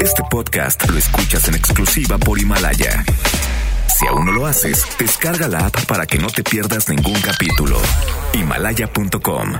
Este podcast lo escuchas en exclusiva por Himalaya. Si aún no lo haces, descarga la app para que no te pierdas ningún capítulo. Himalaya.com.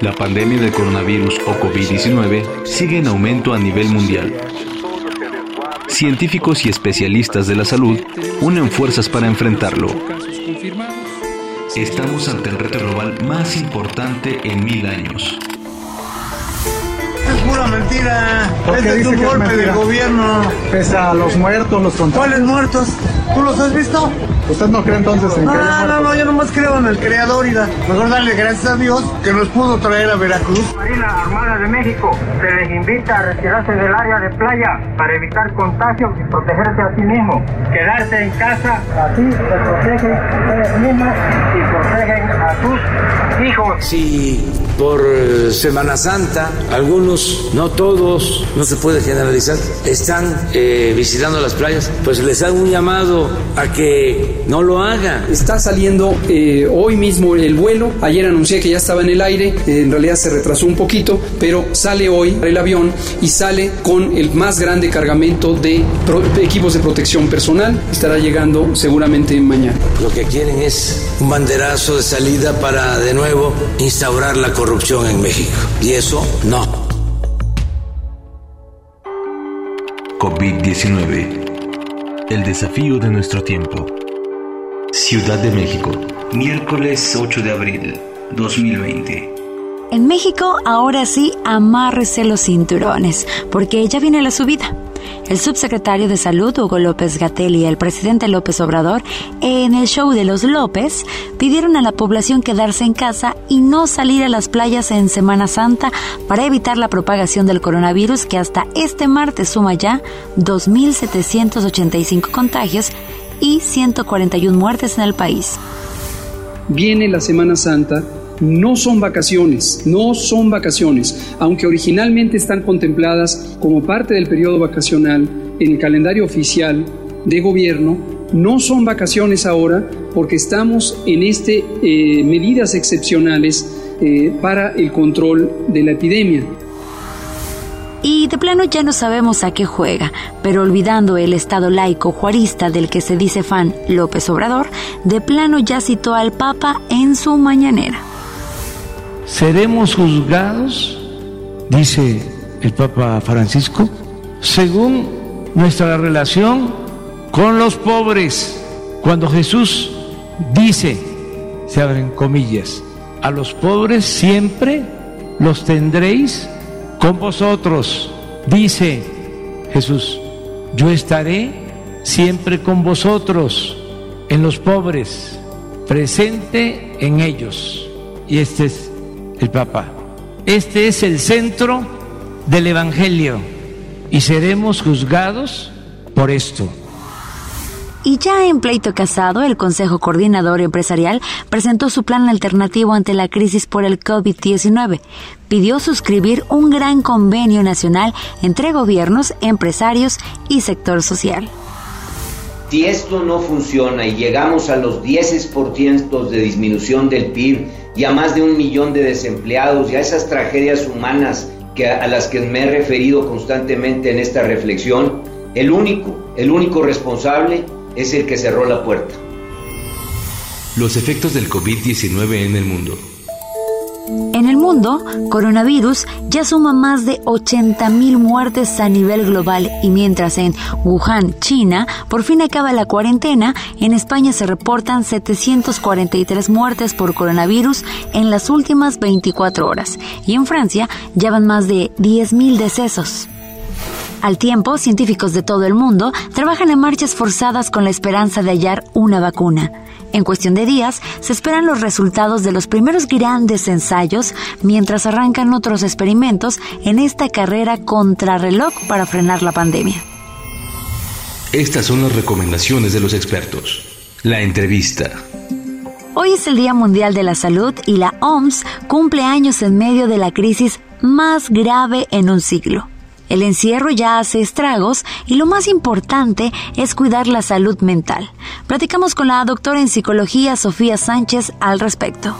La pandemia del coronavirus o COVID-19 sigue en aumento a nivel mundial. Científicos y especialistas de la salud unen fuerzas para enfrentarlo. Estamos ante el reto global más importante en mil años. Es pura mentira. ¿Por qué Este es un es golpe del gobierno. Pese a los muertos, los contagios. ¿Cuáles muertos? ¿Tú los has visto? ¿Usted no cree entonces en que haya No, no, muertos? no, yo nomás creo en el creador y da. Mejor darle gracias a Dios que nos pudo traer a Veracruz. Marina Armada de México se les invita a retirarse del área de playa para evitar contagios y protegerse a sí mismo. Quedarse en casa, así se protegen ustedes mismos y protegen a hijos. Si por eh, Semana Santa algunos, no todos, no se puede generalizar, están eh, visitando las playas, pues les hago un llamado a que no lo hagan. Está saliendo eh, hoy mismo el vuelo. Ayer anuncié que ya estaba en el aire. en realidad se retrasó un poquito, pero sale hoy el avión y sale con el más grande cargamento de pro- equipos de protección personal. Estará llegando seguramente mañana. Lo que quieren es un banderazo de salida para de nuevo instaurar la corrupción en México. Y eso no. COVID-19. El desafío de nuestro tiempo. Ciudad de México, miércoles 8 de abril 2020. En México, ahora sí, amárrese los cinturones, porque ya viene la subida. El subsecretario de Salud, Hugo López Gatel, y el presidente López Obrador, en el show de los López, pidieron a la población quedarse en casa y no salir a las playas en Semana Santa para evitar la propagación del coronavirus que hasta este martes suma ya 2.785 contagios y 141 muertes en el país. Viene la Semana Santa. No son vacaciones, no son vacaciones, aunque originalmente están contempladas como parte del periodo vacacional en el calendario oficial de gobierno, no son vacaciones ahora porque estamos en este eh, medidas excepcionales eh, para el control de la epidemia. Y de plano ya no sabemos a qué juega, pero olvidando el estado laico juarista del que se dice fan López Obrador, de plano ya citó al Papa en su mañanera. Seremos juzgados, dice el Papa Francisco, según nuestra relación con los pobres. Cuando Jesús dice, se abren comillas, a los pobres siempre los tendréis con vosotros. Dice Jesús, yo estaré siempre con vosotros, en los pobres, presente en ellos. Y este es el Papa. Este es el centro del Evangelio y seremos juzgados por esto. Y ya en pleito casado, el Consejo Coordinador Empresarial presentó su plan alternativo ante la crisis por el COVID-19. Pidió suscribir un gran convenio nacional entre gobiernos, empresarios y sector social. Si esto no funciona y llegamos a los 10% de disminución del PIB y a más de un millón de desempleados y a esas tragedias humanas que, a las que me he referido constantemente en esta reflexión, el único, el único responsable es el que cerró la puerta. Los efectos del COVID-19 en el mundo. En el mundo, coronavirus ya suma más de 80.000 muertes a nivel global y mientras en Wuhan, China, por fin acaba la cuarentena, en España se reportan 743 muertes por coronavirus en las últimas 24 horas y en Francia ya van más de 10.000 decesos. Al tiempo, científicos de todo el mundo trabajan en marchas forzadas con la esperanza de hallar una vacuna. En cuestión de días, se esperan los resultados de los primeros grandes ensayos mientras arrancan otros experimentos en esta carrera contrarreloj para frenar la pandemia. Estas son las recomendaciones de los expertos. La entrevista. Hoy es el Día Mundial de la Salud y la OMS cumple años en medio de la crisis más grave en un siglo. El encierro ya hace estragos y lo más importante es cuidar la salud mental. Platicamos con la doctora en psicología Sofía Sánchez al respecto.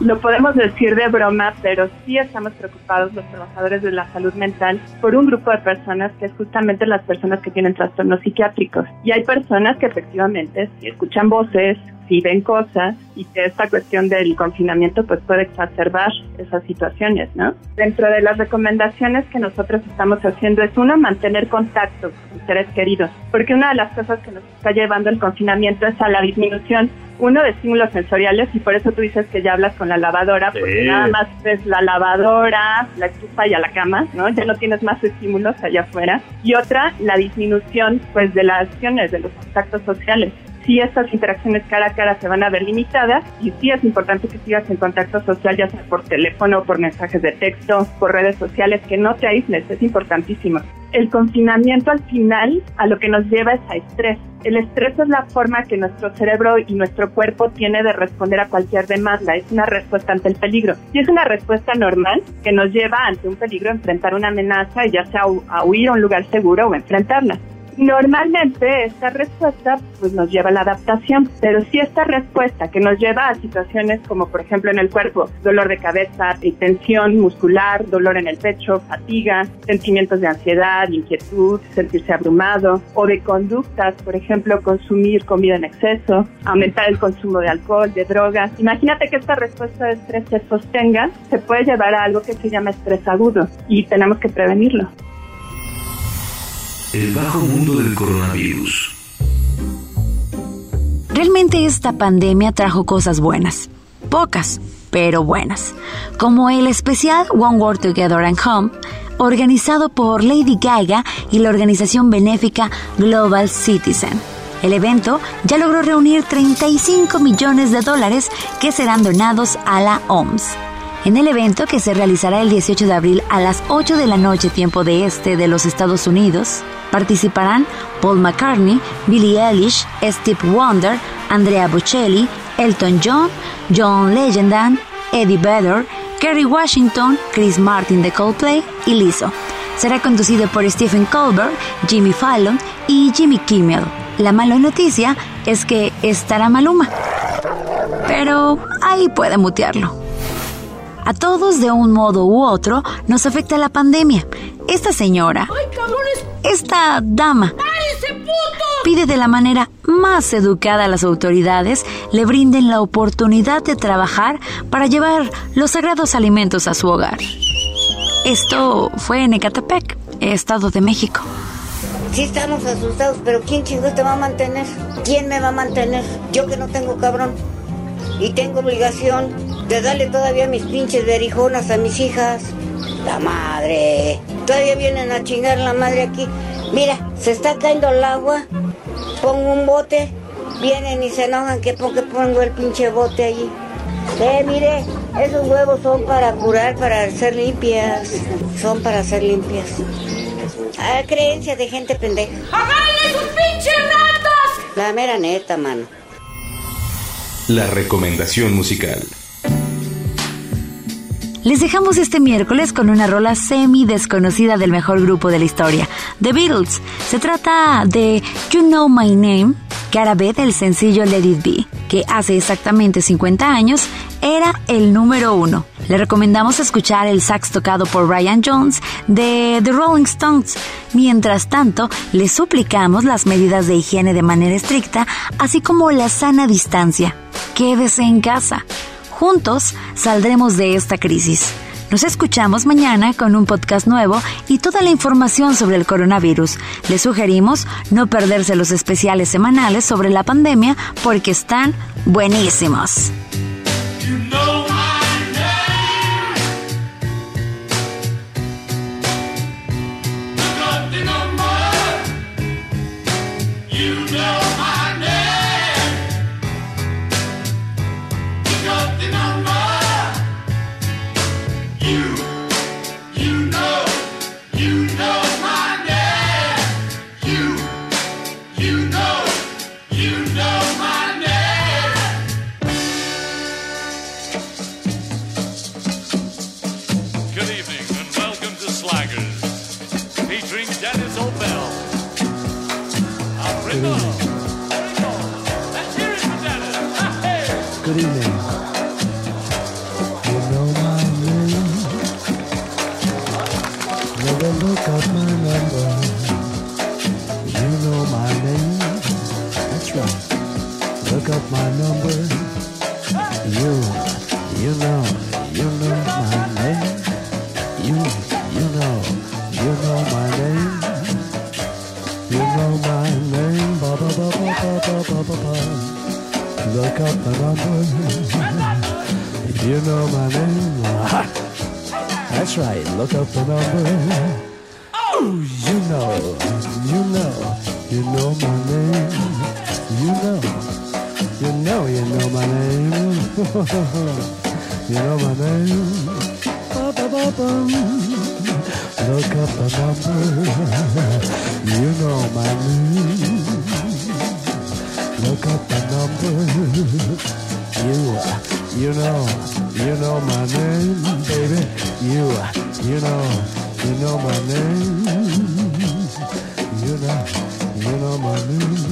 Lo podemos decir de broma, pero sí estamos preocupados los trabajadores de la salud mental por un grupo de personas que es justamente las personas que tienen trastornos psiquiátricos. Y hay personas que efectivamente si escuchan voces, si ven cosas y que esta cuestión del confinamiento pues puede exacerbar esas situaciones, ¿no? Dentro de las recomendaciones que nosotros estamos haciendo es uno, mantener contacto con seres queridos, porque una de las cosas que nos está llevando el confinamiento es a la disminución uno de estímulos sensoriales y por eso tú dices que ya hablas con la lavadora, porque nada más es la lavadora, la estufa y a la cama, ¿no? Ya no tienes más estímulos allá afuera. Y otra, la disminución pues de las acciones, de los contactos sociales si estas interacciones cara a cara se van a ver limitadas y sí es importante que sigas en contacto social, ya sea por teléfono, por mensajes de texto, por redes sociales, que no te aísles, es importantísimo. El confinamiento al final a lo que nos lleva es a estrés. El estrés es la forma que nuestro cerebro y nuestro cuerpo tiene de responder a cualquier demanda, es una respuesta ante el peligro. Y es una respuesta normal que nos lleva ante un peligro a enfrentar una amenaza, ya sea a huir a un lugar seguro o enfrentarla. Normalmente esta respuesta pues nos lleva a la adaptación, pero si esta respuesta que nos lleva a situaciones como por ejemplo en el cuerpo, dolor de cabeza, tensión muscular, dolor en el pecho, fatiga, sentimientos de ansiedad, inquietud, sentirse abrumado o de conductas, por ejemplo, consumir comida en exceso, aumentar el consumo de alcohol, de drogas. Imagínate que esta respuesta de estrés se sostenga, se puede llevar a algo que se llama estrés agudo y tenemos que prevenirlo. El bajo mundo del coronavirus. Realmente esta pandemia trajo cosas buenas. Pocas, pero buenas. Como el especial One World Together and Home, organizado por Lady Gaga y la organización benéfica Global Citizen. El evento ya logró reunir 35 millones de dólares que serán donados a la OMS. En el evento que se realizará el 18 de abril a las 8 de la noche tiempo de este de los Estados Unidos, participarán Paul McCartney, Billie Eilish, Steve Wonder, Andrea Bocelli, Elton John, John Legendan, Eddie Vedder, Kerry Washington, Chris Martin de Coldplay y Lizzo. Será conducido por Stephen Colbert, Jimmy Fallon y Jimmy Kimmel. La mala noticia es que estará Maluma. Pero ahí puede mutearlo. A todos de un modo u otro nos afecta la pandemia. Esta señora, esta dama, pide de la manera más educada a las autoridades le brinden la oportunidad de trabajar para llevar los sagrados alimentos a su hogar. Esto fue en Ecatepec, Estado de México. Sí estamos asustados, pero ¿quién chingos te va a mantener? ¿Quién me va a mantener? Yo que no tengo cabrón. Y tengo obligación de darle todavía mis pinches berijonas a mis hijas. La madre. Todavía vienen a chingar la madre aquí. Mira, se está cayendo el agua. Pongo un bote. Vienen y se enojan que porque pongo el pinche bote allí. Eh, mire, esos huevos son para curar, para ser limpias. Son para ser limpias. Ah, creencia de gente pendeja. ¡Agárrenle sus pinches ratas! La mera neta, mano. La recomendación musical. Les dejamos este miércoles con una rola semi desconocida del mejor grupo de la historia, The Beatles. Se trata de You Know My Name, que a vez del sencillo Let It Be, que hace exactamente 50 años era el número uno. Le recomendamos escuchar el sax tocado por Ryan Jones de The Rolling Stones. Mientras tanto, le suplicamos las medidas de higiene de manera estricta, así como la sana distancia. Quédese en casa. Juntos saldremos de esta crisis. Nos escuchamos mañana con un podcast nuevo y toda la información sobre el coronavirus. Les sugerimos no perderse los especiales semanales sobre la pandemia porque están buenísimos. got my number. You know my name. That's right. Look up my number. You, you know, you know my name. You, you know, you know my name. You know my name. Ba ba ba ba ba ba ba ba. Look up my number. You know my name. That's right. Look up the number. You know, you know, you know my name. You know, you know, you know my name. you know my name. Ba-ba-ba-bum. Look up the number. You know my name. Look up the number. You, you know, you know my name, baby. You, you know, you know my name. You know, you know my name.